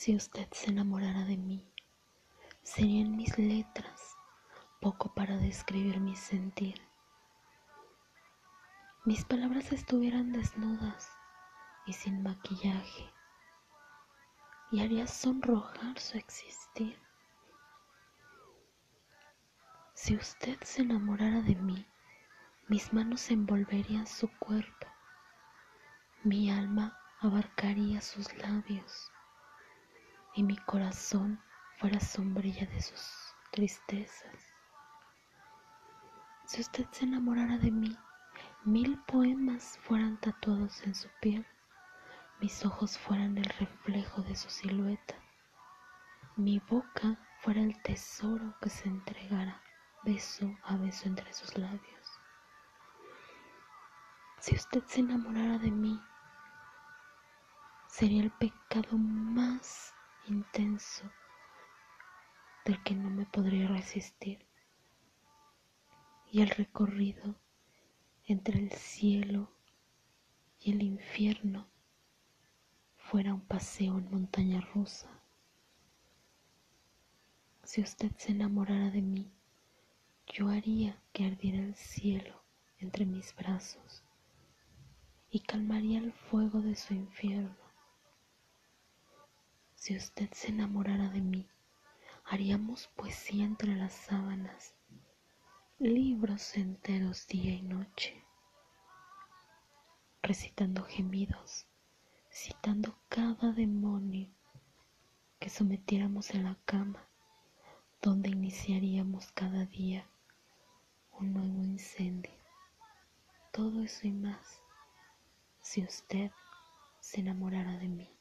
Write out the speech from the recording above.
Si usted se enamorara de mí, serían mis letras poco para describir mi sentir. Mis palabras estuvieran desnudas y sin maquillaje y haría sonrojar su existir. Si usted se enamorara de mí, mis manos envolverían su cuerpo, mi alma abarcaría sus labios y mi corazón fuera sombrilla de sus tristezas. Si usted se enamorara de mí, mil poemas fueran tatuados en su piel, mis ojos fueran el reflejo de su silueta, mi boca fuera el tesoro que se entregara beso a beso entre sus labios. Si usted se enamorara de mí, sería el pecado más intenso del que no me podría resistir. Y el recorrido entre el cielo y el infierno fuera un paseo en montaña rusa. Si usted se enamorara de mí, yo haría que ardiera el cielo entre mis brazos y calmaría el fuego de su infierno. Si usted se enamorara de mí, haríamos poesía entre las sábanas, libros enteros día y noche, recitando gemidos, citando cada demonio que sometiéramos en la cama, donde iniciaríamos cada día un nuevo incendio. Todo eso y más, si usted se enamorara de mí.